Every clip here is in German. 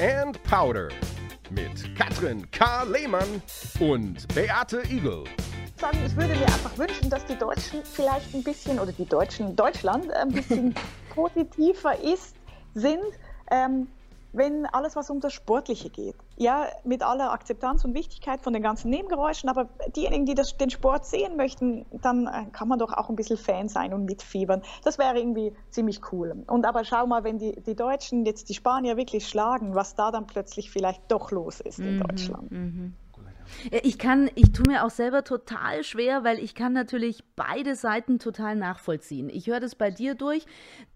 and Powder mit Katrin K. Lehmann und Beate Igel. Sagen, ich würde mir einfach wünschen, dass die Deutschen vielleicht ein bisschen, oder die Deutschen, Deutschland ein bisschen positiver ist, sind. Ähm, wenn alles, was um das Sportliche geht. Ja, mit aller Akzeptanz und Wichtigkeit von den ganzen Nebengeräuschen, aber diejenigen, die das, den Sport sehen möchten, dann äh, kann man doch auch ein bisschen Fan sein und mitfiebern. Das wäre irgendwie ziemlich cool. Und aber schau mal, wenn die, die Deutschen jetzt die Spanier wirklich schlagen, was da dann plötzlich vielleicht doch los ist in mhm, Deutschland. Mhm. Ich kann, ich tue mir auch selber total schwer, weil ich kann natürlich beide Seiten total nachvollziehen. Ich höre das bei dir durch.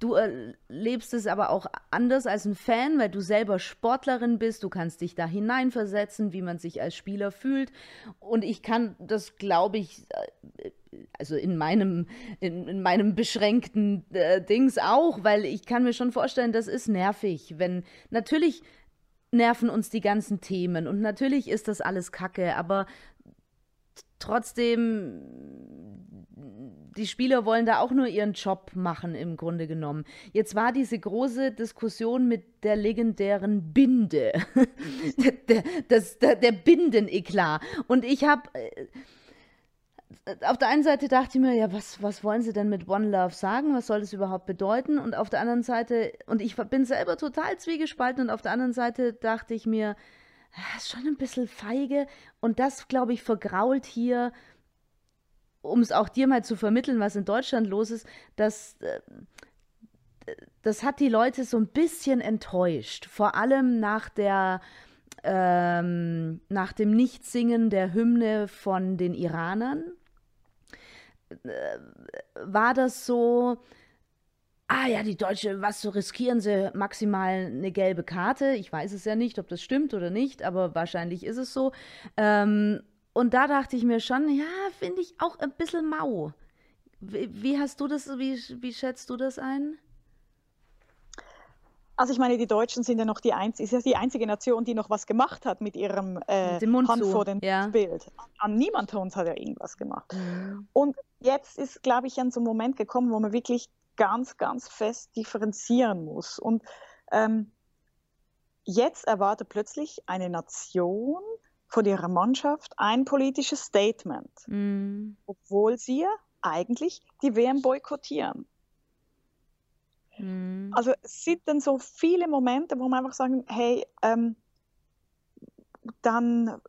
Du erlebst es aber auch anders als ein Fan, weil du selber Sportlerin bist. Du kannst dich da hineinversetzen, wie man sich als Spieler fühlt. Und ich kann das, glaube ich, äh, also in meinem, in, in meinem beschränkten äh, Dings auch, weil ich kann mir schon vorstellen, das ist nervig, wenn natürlich nerven uns die ganzen Themen. Und natürlich ist das alles Kacke, aber trotzdem, die Spieler wollen da auch nur ihren Job machen, im Grunde genommen. Jetzt war diese große Diskussion mit der legendären Binde, der, das, der, der Bindeneklat. Und ich habe äh, auf der einen Seite dachte ich mir, ja, was, was wollen sie denn mit One Love sagen? Was soll das überhaupt bedeuten? Und auf der anderen Seite, und ich bin selber total zwiegespalten, und auf der anderen Seite dachte ich mir, das ist schon ein bisschen feige. Und das, glaube ich, vergrault hier, um es auch dir mal zu vermitteln, was in Deutschland los ist, dass. Äh, das hat die Leute so ein bisschen enttäuscht. Vor allem nach der, ähm, nach dem Nichtsingen der Hymne von den Iranern war das so, ah ja, die Deutsche, was so riskieren sie maximal eine gelbe Karte. Ich weiß es ja nicht, ob das stimmt oder nicht, aber wahrscheinlich ist es so. Ähm, und da dachte ich mir schon, ja, finde ich auch ein bisschen mau. Wie, wie, hast du das, wie, wie schätzt du das ein? Also ich meine, die Deutschen sind ja noch die einzige, ist ja die einzige Nation, die noch was gemacht hat mit ihrem äh, mit Hand vor dem ja. Bild. An niemand von uns hat ja irgendwas gemacht. Mhm. Und jetzt ist, glaube ich, an so ein Moment gekommen, wo man wirklich ganz, ganz fest differenzieren muss. Und ähm, jetzt erwartet plötzlich eine Nation von ihrer Mannschaft ein politisches Statement, mhm. obwohl sie eigentlich die WM boykottieren. Mhm. Also es sind dann so viele Momente, wo man einfach sagen, hey, ähm, dann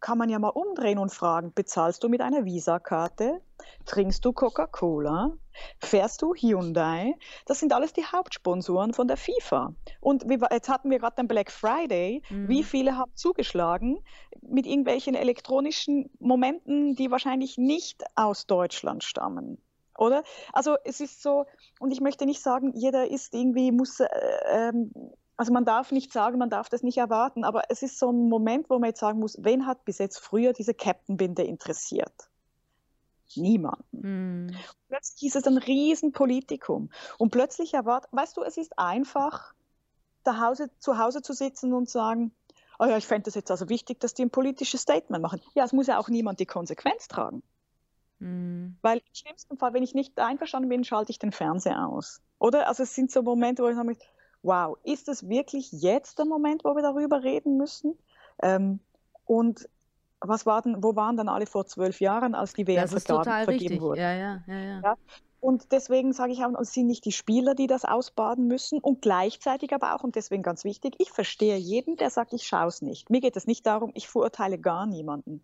kann man ja mal umdrehen und fragen, bezahlst du mit einer Visa-Karte? Trinkst du Coca-Cola? Fährst du Hyundai? Das sind alles die Hauptsponsoren von der FIFA. Und jetzt hatten wir gerade den Black Friday. Mhm. Wie viele haben zugeschlagen mit irgendwelchen elektronischen Momenten, die wahrscheinlich nicht aus Deutschland stammen? Oder? Also es ist so, und ich möchte nicht sagen, jeder ist irgendwie, muss, äh, ähm, also man darf nicht sagen, man darf das nicht erwarten, aber es ist so ein Moment, wo man jetzt sagen muss, wen hat bis jetzt früher diese Captain-Binde interessiert? Niemanden. Mm. Plötzlich ist es ein Riesenpolitikum. Und plötzlich erwartet, weißt du, es ist einfach, Hause, zu Hause zu sitzen und sagen, oh ja, ich fände es jetzt also wichtig, dass die ein politisches Statement machen. Ja, es muss ja auch niemand die Konsequenz tragen. Mhm. Weil im schlimmsten Fall, wenn ich nicht einverstanden bin, schalte ich den Fernseher aus. Oder? Also es sind so Momente, wo ich sage, wow, ist es wirklich jetzt der Moment, wo wir darüber reden müssen? Ähm, und was war denn, wo waren dann alle vor zwölf Jahren, als die WM vergeben richtig. wurde? Ja, ja, ja, ja. ja? Und deswegen sage ich auch, es sind nicht die Spieler, die das ausbaden müssen und gleichzeitig aber auch, und deswegen ganz wichtig, ich verstehe jeden, der sagt, ich schaue es nicht. Mir geht es nicht darum, ich verurteile gar niemanden.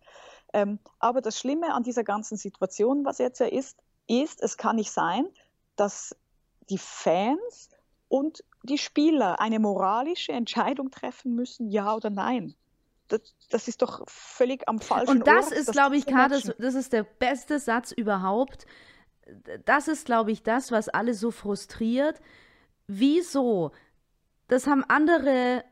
Ähm, aber das Schlimme an dieser ganzen Situation, was jetzt ja ist, ist, es kann nicht sein, dass die Fans und die Spieler eine moralische Entscheidung treffen müssen, ja oder nein. Das, das ist doch völlig am falschen Und das Ort, ist, glaube ich, gerade, das, das ist der beste Satz überhaupt. Das ist, glaube ich, das, was alle so frustriert. Wieso? Das haben andere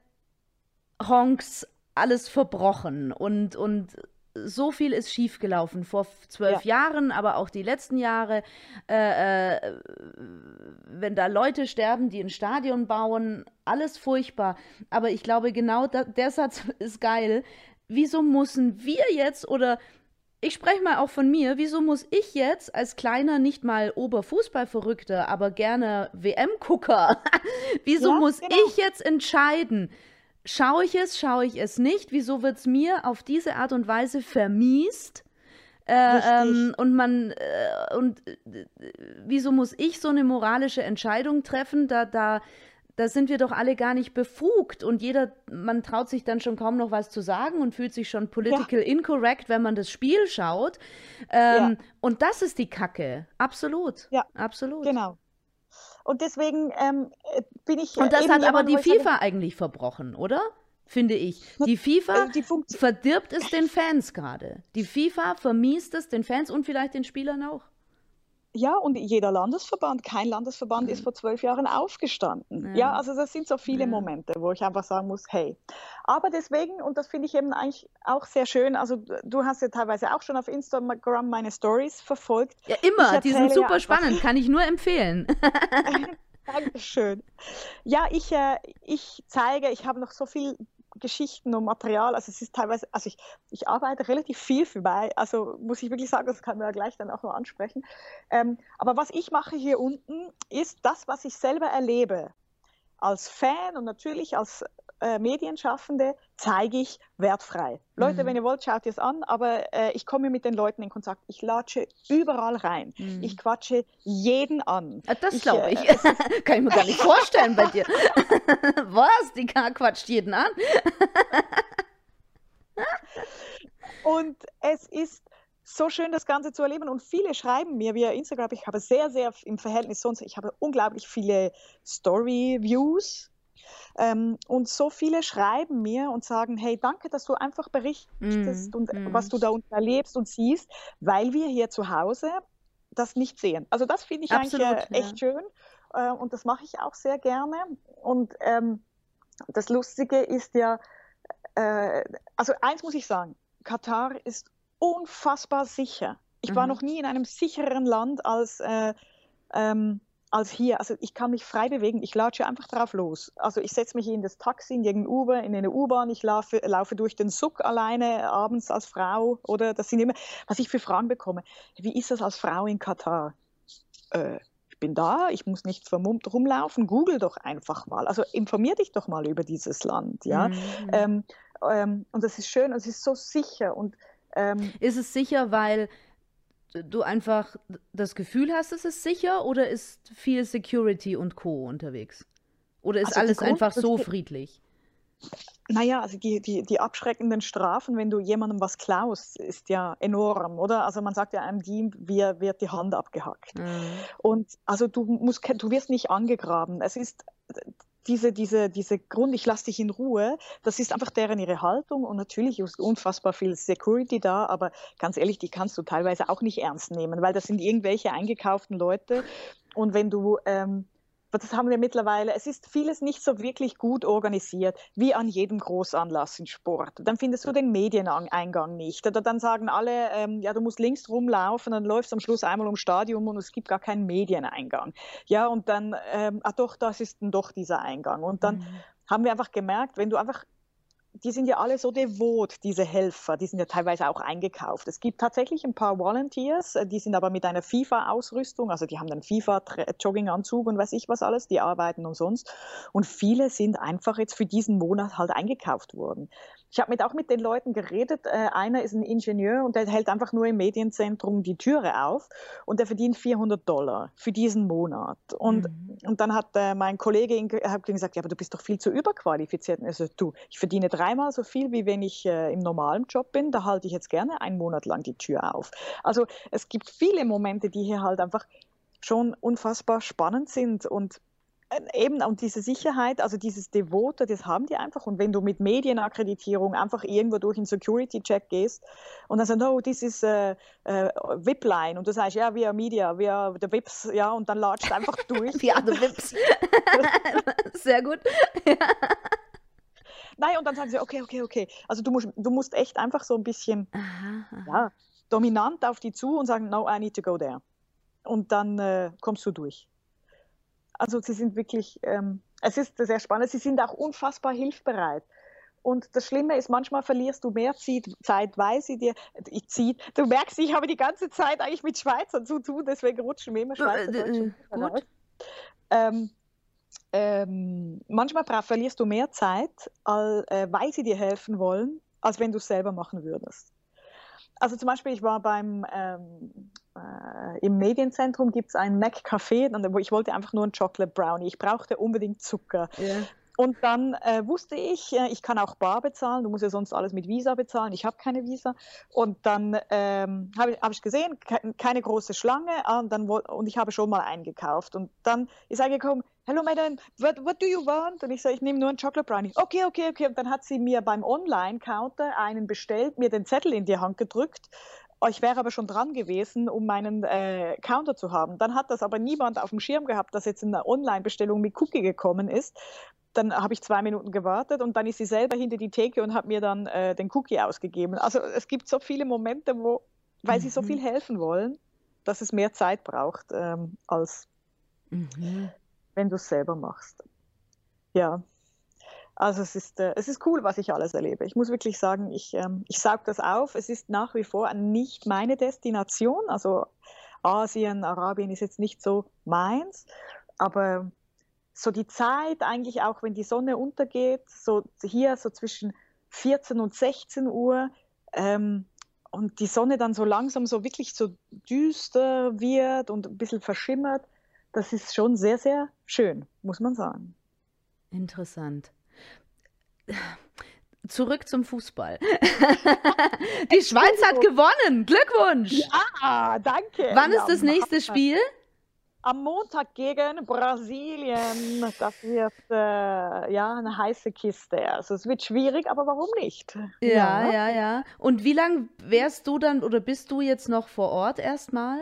Honks alles verbrochen und, und so viel ist schiefgelaufen vor zwölf ja. Jahren, aber auch die letzten Jahre. Äh, äh, wenn da Leute sterben, die ein Stadion bauen, alles furchtbar. Aber ich glaube, genau da, der Satz ist geil. Wieso müssen wir jetzt oder ich spreche mal auch von mir, wieso muss ich jetzt als kleiner, nicht mal Oberfußballverrückter, aber gerne WM-Gucker, wieso ja, muss genau. ich jetzt entscheiden, schaue ich es, schaue ich es nicht? Wieso wird es mir auf diese Art und Weise vermiest? Äh, ähm, und man äh, und äh, wieso muss ich so eine moralische Entscheidung treffen? Da, da, da sind wir doch alle gar nicht befugt und jeder, man traut sich dann schon kaum noch was zu sagen und fühlt sich schon political ja. incorrect, wenn man das Spiel schaut. Ähm, ja. Und das ist die Kacke. Absolut. Ja, absolut. Genau. Und deswegen ähm, bin ich. Und das hat aber die FIFA eigentlich verbrochen, oder? finde ich. Die FIFA die verdirbt es den Fans gerade. Die FIFA vermiest es den Fans und vielleicht den Spielern auch. Ja, und jeder Landesverband, kein Landesverband mhm. ist vor zwölf Jahren aufgestanden. Ja. ja. also das sind so viele ja. Momente, wo ich einfach sagen muss, hey. Aber deswegen, und das finde ich eben eigentlich auch sehr schön, also du hast ja teilweise auch schon auf Instagram meine Stories verfolgt. Ja, immer, die sind super ja spannend, kann ich nur empfehlen. Dankeschön. Ja, ich, äh, ich zeige, ich habe noch so viel Geschichten und Material. Also es ist teilweise, also ich, ich arbeite relativ viel vorbei, also muss ich wirklich sagen, das kann man ja gleich dann auch noch ansprechen. Ähm, aber was ich mache hier unten, ist das, was ich selber erlebe. Als Fan und natürlich als äh, Medienschaffende zeige ich wertfrei. Leute, mhm. wenn ihr wollt, schaut es an, aber äh, ich komme mit den Leuten in Kontakt. Ich latsche überall rein. Mhm. Ich quatsche jeden an. Ah, das glaube ich. Äh, Kann ich mir gar nicht vorstellen bei dir. Was? Die K quatscht jeden an? Und es ist so schön, das Ganze zu erleben. Und viele schreiben mir via Instagram, ich habe sehr, sehr im Verhältnis sonst, ich habe unglaublich viele Story-Views ähm, und so viele schreiben mir und sagen, hey, danke, dass du einfach berichtest mm, und mm. was du da unten erlebst und siehst, weil wir hier zu Hause das nicht sehen. Also das finde ich Absolut, eigentlich äh, echt ja. schön äh, und das mache ich auch sehr gerne. Und ähm, das Lustige ist ja, äh, also eins muss ich sagen, Katar ist unfassbar sicher. Ich mhm. war noch nie in einem sicheren Land als äh, ähm, als hier. Also ich kann mich frei bewegen, ich latsche einfach drauf los. Also ich setze mich in das Taxi, in irgendein Uber, in eine U-Bahn, ich laufe, laufe durch den Suck alleine abends als Frau oder das sind immer, was ich für Fragen bekomme. Wie ist das als Frau in Katar? Äh, ich bin da, ich muss nicht vermummt rumlaufen, google doch einfach mal. Also informier dich doch mal über dieses Land, ja. Mhm. Ähm, ähm, und das ist schön, es ist so sicher und ähm, ist es sicher, weil du einfach das Gefühl hast, es ist sicher oder ist viel Security und Co. unterwegs? Oder ist also alles einfach so friedlich? Naja, also die, die, die abschreckenden Strafen, wenn du jemandem was klaust, ist ja enorm, oder? Also man sagt ja einem Dieb, wie wird die Hand abgehackt. Mhm. Und also du musst, du wirst nicht angegraben. Es ist diese, diese, diese Grund, ich lasse dich in Ruhe, das ist einfach deren ihre Haltung und natürlich ist unfassbar viel Security da, aber ganz ehrlich, die kannst du teilweise auch nicht ernst nehmen, weil das sind irgendwelche eingekauften Leute und wenn du ähm, das haben wir mittlerweile, es ist vieles nicht so wirklich gut organisiert, wie an jedem Großanlass in Sport. Dann findest du den Medieneingang nicht. Oder dann sagen alle, ähm, ja, du musst links rumlaufen, dann läufst du am Schluss einmal ums Stadion und es gibt gar keinen Medieneingang. Ja, und dann, ähm, ah doch, das ist dann doch dieser Eingang. Und dann mhm. haben wir einfach gemerkt, wenn du einfach die sind ja alle so devot, diese Helfer, die sind ja teilweise auch eingekauft. Es gibt tatsächlich ein paar Volunteers, äh, die sind aber mit einer FIFA-Ausrüstung, also die haben dann FIFA-Jogginganzug und weiß ich was alles, die arbeiten umsonst. Und viele sind einfach jetzt für diesen Monat halt eingekauft worden. Ich habe mit, auch mit den Leuten geredet. Äh, einer ist ein Ingenieur und der hält einfach nur im Medienzentrum die Türe auf und der verdient 400 Dollar für diesen Monat. Und, mhm. und dann hat äh, mein Kollege hat gesagt, ja, aber du bist doch viel zu überqualifiziert. Also du, ich verdiene dreimal so viel, wie wenn ich äh, im normalen Job bin. Da halte ich jetzt gerne einen Monat lang die Tür auf. Also es gibt viele Momente, die hier halt einfach schon unfassbar spannend sind und eben, und diese Sicherheit, also dieses Devote, das haben die einfach. Und wenn du mit Medienakkreditierung einfach irgendwo durch einen Security-Check gehst und dann sagst, no, this is a, a VIP-Line und du sagst, ja, wir Media, wir the VIPs, ja, und dann latscht einfach durch. ja, the VIPs. Sehr gut. ja. Nein, und dann sagen sie, okay, okay, okay. Also du musst, du musst echt einfach so ein bisschen aha, aha. Ja, dominant auf die zu und sagen, no, I need to go there. Und dann äh, kommst du durch. Also sie sind wirklich, ähm, es ist sehr spannend, sie sind auch unfassbar hilfbereit. Und das Schlimme ist, manchmal verlierst du mehr Zeit, weil sie dir, ich zieht, du merkst, ich habe die ganze Zeit eigentlich mit Schweizern zu tun, deswegen rutschen mir immer Schweizerdeutsch äh, äh, ähm, ähm, manchmal verlierst du mehr Zeit, all, äh, weil sie dir helfen wollen, als wenn du es selber machen würdest. Also zum Beispiel, ich war beim ähm, äh, im Medienzentrum gibt es ein Mac Café, wo ich wollte einfach nur einen Chocolate Brownie. Ich brauchte unbedingt Zucker. Yeah. Und dann äh, wusste ich, äh, ich kann auch bar bezahlen, du musst ja sonst alles mit Visa bezahlen, ich habe keine Visa. Und dann ähm, habe ich, hab ich, gesehen, ke keine große Schlange ah, und, dann, und ich habe schon mal eingekauft. Und dann ist er gekommen, hello madam, what, what do you want? Und ich sage, ich nehme nur einen Chocolate Brownie. Okay, okay, okay. Und dann hat sie mir beim Online-Counter einen bestellt, mir den Zettel in die Hand gedrückt. Ich wäre aber schon dran gewesen, um meinen äh, Counter zu haben. Dann hat das aber niemand auf dem Schirm gehabt, dass jetzt eine Online-Bestellung mit Cookie gekommen ist dann habe ich zwei Minuten gewartet und dann ist sie selber hinter die Theke und hat mir dann äh, den Cookie ausgegeben. Also es gibt so viele Momente, wo, weil mhm. sie so viel mhm. helfen wollen, dass es mehr Zeit braucht, ähm, als mhm. wenn du es selber machst. Ja. Also es ist, äh, es ist cool, was ich alles erlebe. Ich muss wirklich sagen, ich, ähm, ich saug das auf. Es ist nach wie vor nicht meine Destination. Also Asien, Arabien ist jetzt nicht so meins. Aber so die Zeit, eigentlich auch wenn die Sonne untergeht, so hier so zwischen 14 und 16 Uhr ähm, und die Sonne dann so langsam so wirklich so düster wird und ein bisschen verschimmert, das ist schon sehr, sehr schön, muss man sagen. Interessant. Zurück zum Fußball. die Schweiz hat gewonnen. Glückwunsch. Ja, danke. Wann ist das nächste Spiel? am Montag gegen Brasilien. Das wird äh, ja eine heiße Kiste. Also es wird schwierig, aber warum nicht? Ja, ja, ja. ja. Und wie lange wärst du dann oder bist du jetzt noch vor Ort erstmal?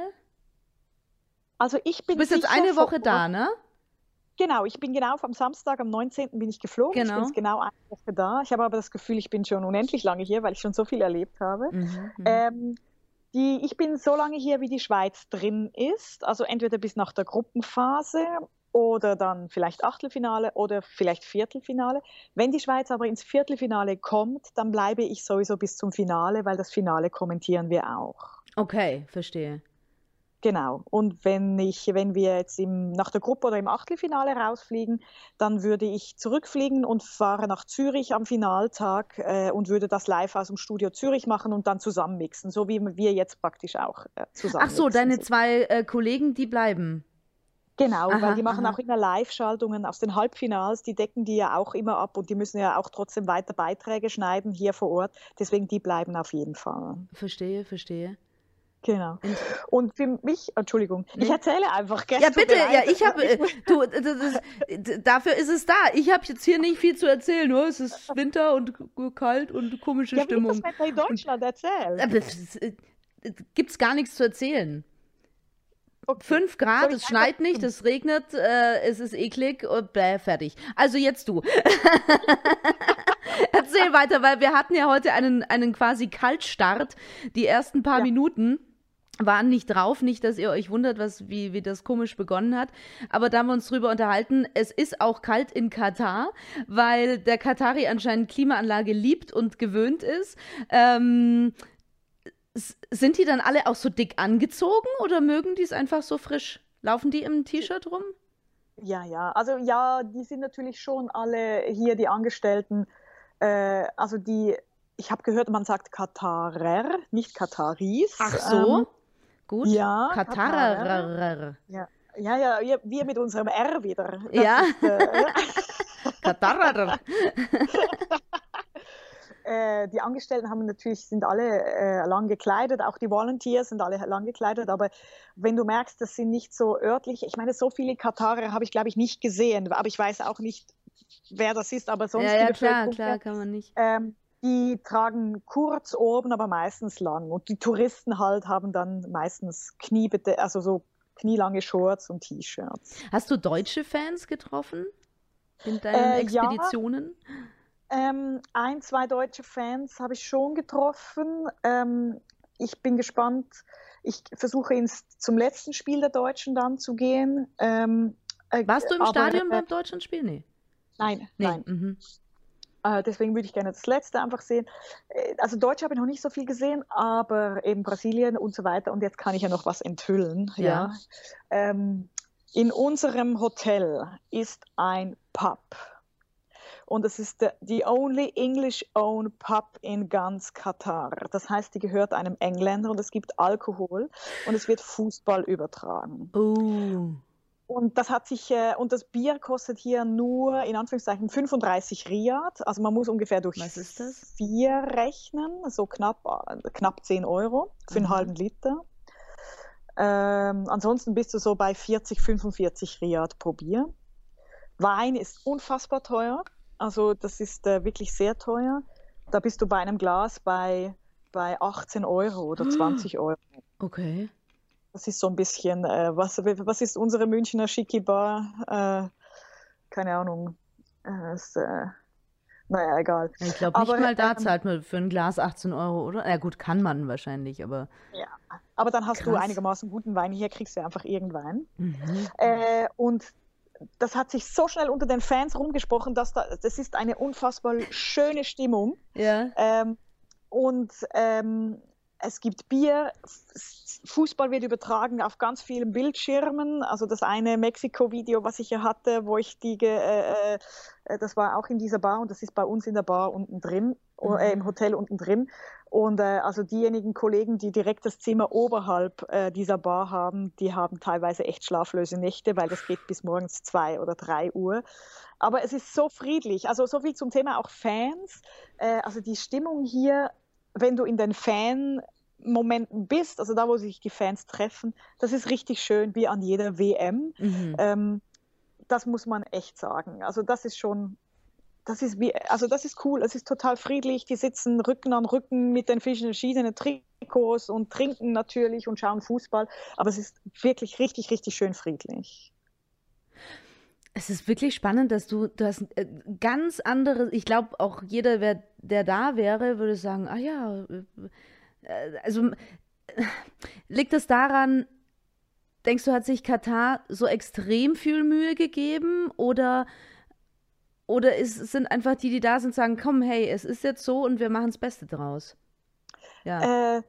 Also ich bin. Du bist jetzt eine Woche da, ne? Genau, ich bin genau am Samstag, am 19. bin ich geflogen. Genau. Ich bin genau. genau eine Woche da. Ich habe aber das Gefühl, ich bin schon unendlich lange hier, weil ich schon so viel erlebt habe. Mhm, mhm. ähm, die, ich bin so lange hier, wie die Schweiz drin ist, also entweder bis nach der Gruppenphase oder dann vielleicht Achtelfinale oder vielleicht Viertelfinale. Wenn die Schweiz aber ins Viertelfinale kommt, dann bleibe ich sowieso bis zum Finale, weil das Finale kommentieren wir auch. Okay, verstehe. Genau. Und wenn ich, wenn wir jetzt im, nach der Gruppe oder im Achtelfinale rausfliegen, dann würde ich zurückfliegen und fahre nach Zürich am Finaltag äh, und würde das live aus dem Studio Zürich machen und dann zusammenmixen, so wie wir jetzt praktisch auch äh, zusammen. Ach so, deine zwei äh, Kollegen, die bleiben. Genau, aha, weil die machen aha. auch immer Live-Schaltungen aus den Halbfinals, die decken die ja auch immer ab und die müssen ja auch trotzdem weiter Beiträge schneiden hier vor Ort. Deswegen die bleiben auf jeden Fall. Verstehe, verstehe. Genau. Und für mich, Entschuldigung, ich erzähle einfach gerne. Ja, bitte, ja, ich habe, äh, du, das, das, dafür ist es da. Ich habe jetzt hier nicht viel zu erzählen, nur es ist Winter und kalt und komische ja, Stimmung. Ja, wie in Deutschland erzählen? Gibt es gar nichts zu erzählen. Okay. Fünf Grad, es schneit nicht, es regnet, äh, es ist eklig und bäh, fertig. Also jetzt du. Erzähl weiter, weil wir hatten ja heute einen, einen quasi Kaltstart, die ersten paar ja. Minuten waren nicht drauf, nicht, dass ihr euch wundert, was, wie, wie das komisch begonnen hat. Aber da haben wir uns drüber unterhalten, es ist auch kalt in Katar, weil der Katari anscheinend Klimaanlage liebt und gewöhnt ist. Ähm, sind die dann alle auch so dick angezogen oder mögen die es einfach so frisch? Laufen die im T-Shirt rum? Ja, ja. Also ja, die sind natürlich schon alle hier, die Angestellten, äh, also die, ich habe gehört, man sagt Katarer, nicht Kataris. Ach so. Ähm, Gut. Ja. Katarer. Ja. Ja, ja, wir mit unserem R wieder. Das ja. Ist, äh, Katarer. äh, die Angestellten haben natürlich, sind alle äh, lang gekleidet, auch die Volunteers sind alle lang gekleidet, aber wenn du merkst, das sind nicht so örtlich, ich meine, so viele Katarer habe ich, glaube ich, nicht gesehen, aber ich weiß auch nicht, wer das ist, aber sonst ja, ja, klar, klar, kann man nicht. Ähm, die tragen kurz oben, aber meistens lang. Und die Touristen halt haben dann meistens Kniebete, also so knielange Shorts und T-Shirts. Hast du deutsche Fans getroffen in deinen äh, Expeditionen? Ja, ähm, ein, zwei deutsche Fans habe ich schon getroffen. Ähm, ich bin gespannt. Ich versuche ins, zum letzten Spiel der Deutschen dann zu gehen. Ähm, äh, Warst du im aber, Stadion beim deutschen Spiel? Nee. Nein, nee. nein. Mhm. Äh, deswegen würde ich gerne das letzte einfach sehen. Äh, also Deutsch habe ich noch nicht so viel gesehen, aber eben Brasilien und so weiter. Und jetzt kann ich ja noch was enthüllen. Ja. ja. Ähm, In unserem Hotel ist ein Pub. Und es ist die only English-owned Pub in ganz Katar. Das heißt, die gehört einem Engländer und es gibt Alkohol und es wird Fußball übertragen. Oh. Und das hat sich, äh, und das Bier kostet hier nur in Anführungszeichen 35 Riad. Also man muss ungefähr durch vier rechnen, so knapp, äh, knapp 10 Euro für einen mhm. halben Liter. Ähm, ansonsten bist du so bei 40, 45 Riad pro Bier. Wein ist unfassbar teuer. Also das ist äh, wirklich sehr teuer. Da bist du bei einem Glas bei, bei 18 Euro oder 20 Euro. Okay. Das ist so ein bisschen, äh, was, was ist unsere Münchner Schicki Bar? Äh, keine Ahnung. Äh, ist, äh, naja, egal. Ich glaube nicht aber, mal da ähm, zahlt man für ein Glas 18 Euro, oder? Ja gut, kann man wahrscheinlich, aber. Ja, aber dann hast Krass. du einigermaßen guten Wein. Hier kriegst du einfach irgendwann. Mhm. Äh, und das hat sich so schnell unter den Fans rumgesprochen, dass da, das ist eine unfassbar schöne Stimmung. Ja. Ähm, und ähm, es gibt Bier, Fußball wird übertragen auf ganz vielen Bildschirmen. Also das eine Mexiko-Video, was ich hier hatte, wo ich die, äh, äh, das war auch in dieser Bar und das ist bei uns in der Bar unten drin, mhm. äh, im Hotel unten drin. Und äh, also diejenigen Kollegen, die direkt das Zimmer oberhalb äh, dieser Bar haben, die haben teilweise echt schlaflose Nächte, weil das geht bis morgens zwei oder drei Uhr. Aber es ist so friedlich. Also so viel zum Thema auch Fans. Äh, also die Stimmung hier wenn du in den Fan-Momenten bist, also da, wo sich die Fans treffen, das ist richtig schön, wie an jeder WM. Mhm. Ähm, das muss man echt sagen. Also das ist schon, das ist wie, also das ist cool, es ist total friedlich. Die sitzen Rücken an Rücken mit den verschiedenen Trikots und trinken natürlich und schauen Fußball. Aber es ist wirklich richtig, richtig schön friedlich. Es ist wirklich spannend, dass du, du hast äh, ganz andere, ich glaube auch jeder, wer, der da wäre, würde sagen, ah ja, äh, also liegt es daran, denkst du, hat sich Katar so extrem viel Mühe gegeben oder, oder ist, sind einfach die, die da sind, sagen, komm, hey, es ist jetzt so und wir machen das Beste draus? Ja. Äh,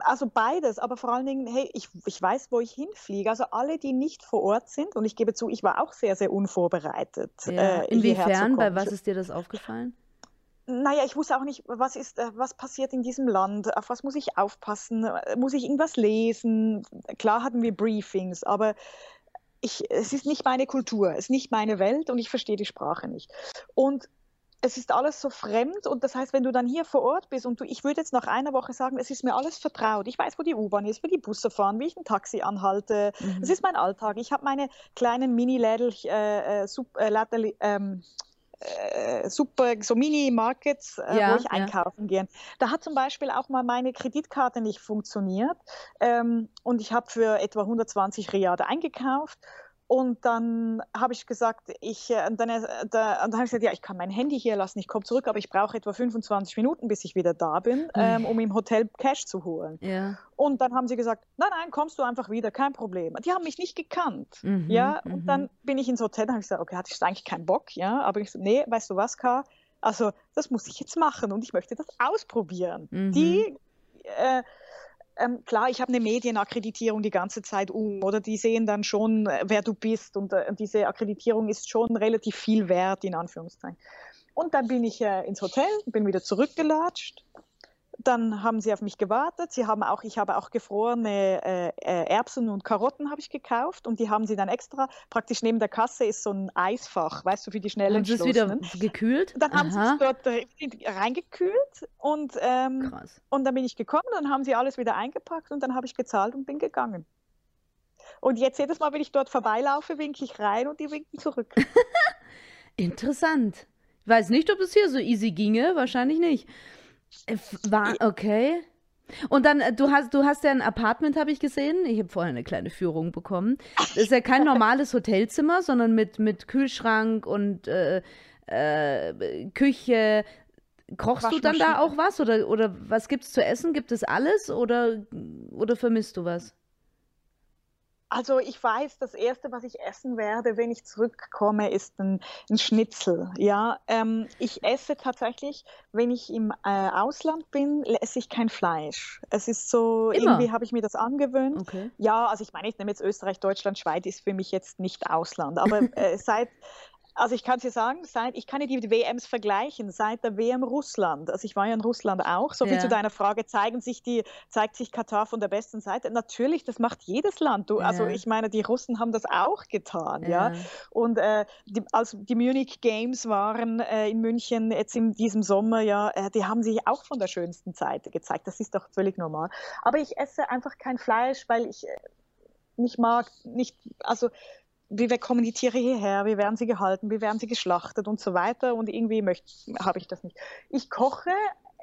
also beides, aber vor allen Dingen, hey, ich, ich weiß, wo ich hinfliege. Also alle, die nicht vor Ort sind, und ich gebe zu, ich war auch sehr, sehr unvorbereitet. Ja. Äh, Inwiefern? Bei was ist dir das aufgefallen? Naja, ich wusste auch nicht, was ist, äh, was passiert in diesem Land, auf was muss ich aufpassen, muss ich irgendwas lesen? Klar hatten wir Briefings, aber ich, es ist nicht meine Kultur, es ist nicht meine Welt und ich verstehe die Sprache nicht. Und es ist alles so fremd und das heißt, wenn du dann hier vor Ort bist und du, ich würde jetzt nach einer Woche sagen, es ist mir alles vertraut. Ich weiß, wo die U-Bahn ist, wie die Busse fahren, wie ich ein Taxi anhalte. Mhm. Das ist mein Alltag. Ich habe meine kleinen Mini-Lädel, äh, äh, äh, ähm, äh, super, so Mini-Markets, äh, ja, wo ich einkaufen ja. gehe. Da hat zum Beispiel auch mal meine Kreditkarte nicht funktioniert ähm, und ich habe für etwa 120 Riade eingekauft und dann habe ich gesagt, ich, äh, dann, äh, da, dann habe ich gesagt, ja, ich kann mein Handy hier lassen, ich komme zurück, aber ich brauche etwa 25 Minuten, bis ich wieder da bin, ähm, um im Hotel Cash zu holen. Ja. Und dann haben sie gesagt, nein, nein, kommst du einfach wieder, kein Problem. Die haben mich nicht gekannt, mhm, ja. Und mhm. dann bin ich ins Hotel, dann habe ich gesagt, okay, hatte ich eigentlich keinen Bock, ja. Aber ich so, nee, weißt du was, K? Also das muss ich jetzt machen und ich möchte das ausprobieren. Mhm. Die äh, ähm, klar, ich habe eine Medienakkreditierung die ganze Zeit um, oder die sehen dann schon, äh, wer du bist und äh, diese Akkreditierung ist schon relativ viel wert, in Anführungszeichen. Und dann bin ich äh, ins Hotel, bin wieder zurückgelatscht dann haben sie auf mich gewartet. Sie haben auch, ich habe auch gefrorene äh, äh, Erbsen und Karotten habe ich gekauft und die haben sie dann extra. Praktisch neben der Kasse ist so ein Eisfach, weißt du, für die schnellen Haben sie es wieder gekühlt? Dann haben sie es dort reingekühlt und ähm, Krass. und dann bin ich gekommen, dann haben sie alles wieder eingepackt und dann habe ich gezahlt und bin gegangen. Und jetzt jedes Mal, wenn ich dort vorbeilaufe, winke ich rein und die winken zurück. Interessant. Ich weiß nicht, ob es hier so easy ginge, wahrscheinlich nicht. Äh, war, okay. Und dann, äh, du hast, du hast ja ein Apartment, habe ich gesehen. Ich habe vorher eine kleine Führung bekommen. Das ist ja kein normales Hotelzimmer, sondern mit, mit Kühlschrank und äh, äh, Küche. Kochst du dann da auch was? Oder, oder was gibt es zu essen? Gibt es alles? Oder, oder vermisst du was? Also ich weiß, das Erste, was ich essen werde, wenn ich zurückkomme, ist ein, ein Schnitzel. Ja, ähm, ich esse tatsächlich, wenn ich im äh, Ausland bin, esse ich kein Fleisch. Es ist so, Immer? irgendwie habe ich mir das angewöhnt. Okay. Ja, also ich meine, ich nehme jetzt Österreich, Deutschland, Schweiz ist für mich jetzt nicht Ausland. Aber äh, seit, also ich kann es dir sagen, seit, ich kann ja die WMs vergleichen, seit der WM Russland, also ich war ja in Russland auch, so viel Ja. zu deiner Frage, zeigen sich die, zeigt sich Katar von der besten Seite? Natürlich, das macht jedes Land. Du, also Ja. ich meine, die Russen haben das auch getan, ja. Ja. Und äh, die, als die Munich Games waren äh, in München jetzt in diesem Sommer, ja, äh, die haben sich auch von der schönsten Seite gezeigt. Das ist doch völlig normal. Aber ich esse einfach kein Fleisch, weil ich äh, nicht mag, nicht, also wie wir kommen die Tiere hierher, wie werden sie gehalten, wie werden sie geschlachtet und so weiter. Und irgendwie habe ich das nicht. Ich koche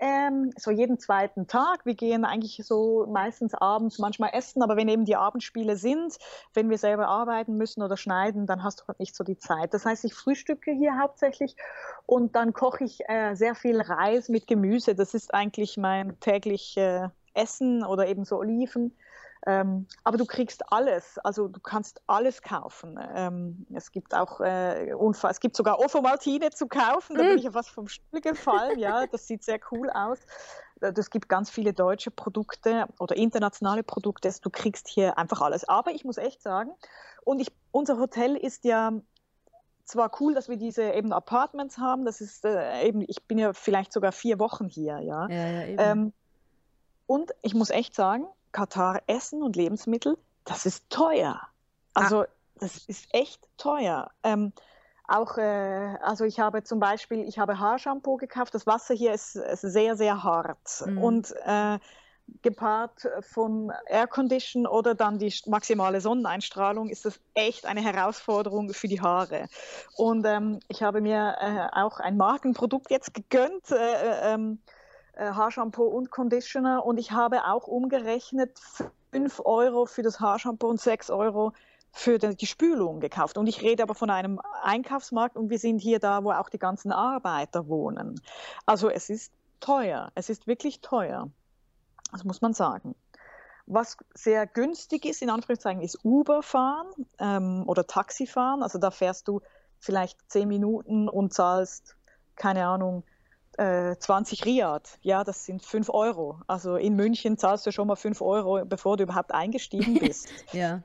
ähm, so jeden zweiten Tag. Wir gehen eigentlich so meistens abends manchmal essen, aber wenn eben die Abendspiele sind, wenn wir selber arbeiten müssen oder schneiden, dann hast du halt nicht so die Zeit. Das heißt, ich frühstücke hier hauptsächlich und dann koche ich äh, sehr viel Reis mit Gemüse. Das ist eigentlich mein täglich äh, Essen oder eben so Oliven. Ähm, aber du kriegst alles, also du kannst alles kaufen. Ähm, es gibt auch äh, Unfall, es gibt sogar Ofomaltine zu kaufen, da bin ich ja fast vom Stuhl gefallen, ja, das sieht sehr cool aus. Äh, Es gibt ganz viele deutsche Produkte oder internationale Produkte, du kriegst hier einfach alles. Aber ich muss echt sagen, und ich, unser Hotel ist ja zwar cool, dass wir diese eben Apartments haben, das ist äh, eben, ich bin ja vielleicht sogar vier Wochen hier, ja. Ja, ja. Ähm, und ich muss echt sagen, Katar Essen und Lebensmittel, das ist teuer. Also das ist echt teuer. Ähm, auch, äh, also ich habe zum Beispiel, ich habe Haarshampoo gekauft. Das Wasser hier ist, ist sehr, sehr hart Mhm. und äh, gepaart von Aircondition oder dann die maximale Sonneneinstrahlung ist das echt eine Herausforderung für die Haare. Und ähm, ich habe mir äh, auch ein Markenprodukt jetzt gegönnt. Äh, äh, ähm, äh, Haarshampoo und Conditioner und ich habe auch umgerechnet 5 Euro für das Haarshampoo und 6 Euro für die, Spülung gekauft. Und ich rede aber von einem Einkaufsmarkt und wir sind hier da, wo auch die ganzen Arbeiter wohnen. Also es ist teuer, es ist wirklich teuer. Das muss man sagen. Was sehr günstig ist, in Anführungszeichen, ist Uber fahren ähm, oder Taxi fahren. Also da fährst du vielleicht 10 Minuten und zahlst, keine Ahnung, äh, 20 Riad, ja, das sind 5 Euro. Also in München zahlst du schon mal 5 Euro, bevor du überhaupt eingestiegen bist. ja.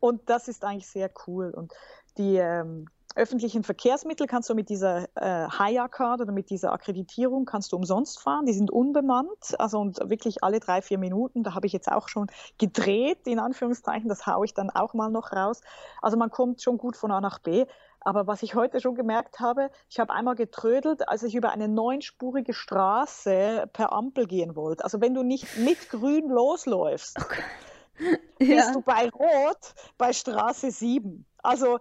Und das ist eigentlich sehr cool. Und die ähm, öffentlichen Verkehrsmittel kannst du mit dieser äh, Haya-Card oder mit dieser Akkreditierung kannst du umsonst fahren. Die sind unbemannt, also und wirklich alle drei, vier Minuten. Da habe ich jetzt auch schon gedreht, in Anführungszeichen. Das haue ich dann auch mal noch raus. Also man kommt schon gut von A nach B. Aber was ich heute schon gemerkt habe, ich habe einmal getrödelt, als ich über eine neunspurige Straße per Ampel gehen wollte. Also wenn du nicht mit grün losläufst, bist ja. du bei Rot bei Straße 7. Also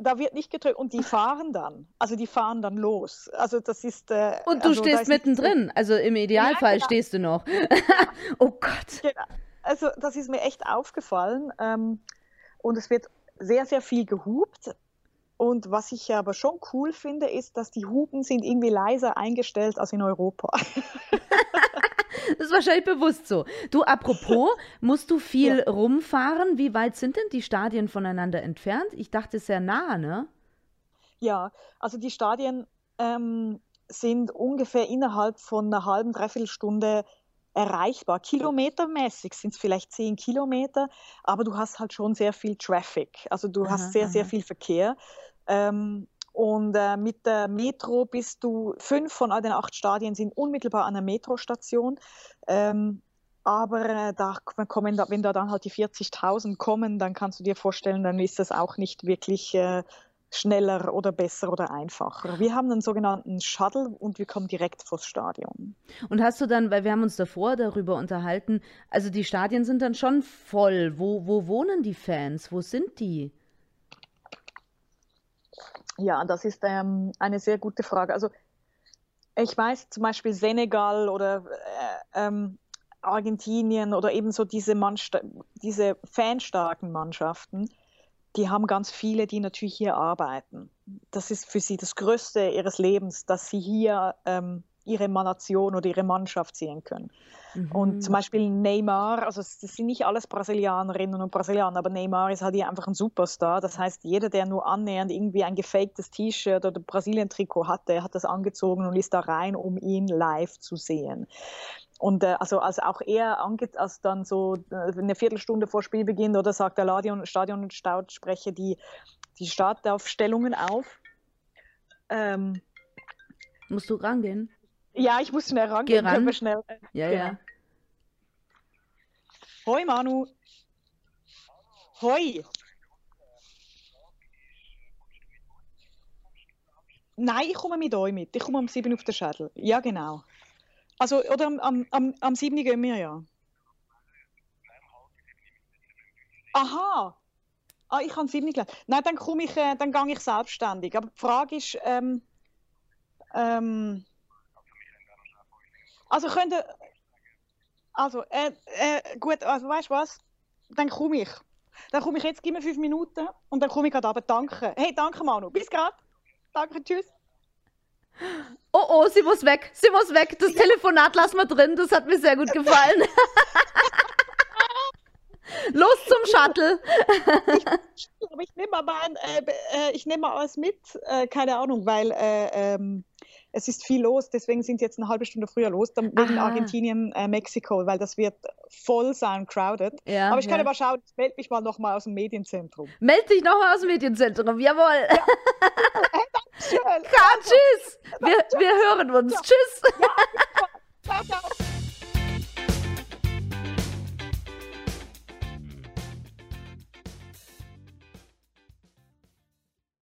da wird nicht getrödelt und die fahren dann. Also die fahren dann los. Also das ist. Äh, Und du also, stehst mittendrin. Also im Idealfall genau. stehst du noch. oh Gott. Genau. Also das ist mir echt aufgefallen. Ähm, und es wird sehr, sehr viel gehupt. Und was ich aber schon cool finde, ist, dass die Hupen sind irgendwie leiser eingestellt als in Europa. Das ist wahrscheinlich bewusst so. Du, apropos, musst du viel rumfahren? Wie weit sind denn die Stadien voneinander entfernt? Ich dachte sehr nah, ne? Ja, also die Stadien ähm, sind ungefähr innerhalb von einer halben, dreiviertel Stunde erreichbar. Kilometermäßig sind es vielleicht zehn Kilometer, aber du hast halt schon sehr viel Traffic. Also du Aha, hast sehr, sehr aha. viel Verkehr. Ähm, und äh, mit der Metro bist du, fünf von all den acht Stadien sind unmittelbar an der Metrostation. Ähm, aber äh, da kommen, wenn da dann halt die 40.000 kommen, dann kannst du dir vorstellen, dann ist das auch nicht wirklich äh, schneller oder besser oder einfacher. Wir haben einen sogenannten Shuttle und wir kommen direkt vors Stadion. Und hast du dann, weil wir haben uns davor darüber unterhalten, also die Stadien sind dann schon voll. Wo, wo wohnen die Fans? Wo sind die? Ja, das ist ähm, eine sehr gute Frage. Also ich weiß zum Beispiel Senegal oder äh, ähm, Argentinien oder ebenso diese, Mannsta diese fanstarken Mannschaften, die haben ganz viele, die natürlich hier arbeiten. Das ist für sie das Größte ihres Lebens, dass sie hier ähm, ihre Nation oder ihre Mannschaft sehen können. Und zum Beispiel Neymar, also das sind nicht alles Brasilianerinnen und Brasilianer, aber Neymar ist halt hier einfach ein Superstar. Das heißt, jeder, der nur annähernd irgendwie ein gefaktes T-Shirt oder Brasilien-Trikot hatte, hat das angezogen und ist da rein, um ihn live zu sehen. Und äh, also, also auch er angeht, als dann so äh, eine Viertelstunde vor Spielbeginn oder sagt der Stadion, Stadion und Staud spreche die, die Startaufstellungen auf. Ähm, Musst du rangehen? ja, ich muss schnell rangehen. Geh ran. können wir Schnell, äh, Ja, genau. ja. Hoi Manu. Hoi. Nein, ich komme mit euch mit. Ich komme am 7 auf den Schädel. Ja, genau. Also, oder am, am, am, am 7 gehen wir ja. Aha. Ah, ich habe 7 gelernt. Nein, dann komme ich, äh, dann gehe ich selbstständig. Aber die Frage ist, ähm, ähm, also könnte, also, äh, äh, gut, also weißt du was? Dann komme ich. Dann komme ich jetzt, gib mir fünf Minuten und dann komme ich gerade runter. Danke. Hey, danke Manu. Bis gerade. Danke, tschüss. Oh, oh, sie muss weg. Sie muss weg. Das Telefonat lassen wir drin. Das hat mir sehr gut gefallen. Los zum Shuttle. Aber ich nehme mal, ein, äh, äh, ich nehme mal alles mit, äh, keine Ahnung, weil äh, ähm, es ist viel los, deswegen sind sie jetzt eine halbe Stunde früher los, dann wegen Aha. Argentinien, äh, Mexiko, weil das wird voll sein, crowded. Ja, Aber ich kann ja. aber schauen, ich melde mich mal nochmal aus dem Medienzentrum. Meld dich noch aus dem Medienzentrum. Jawohl. Ja, tschüss. Wir, wir hören uns. Tschüss. Ciao, ciao.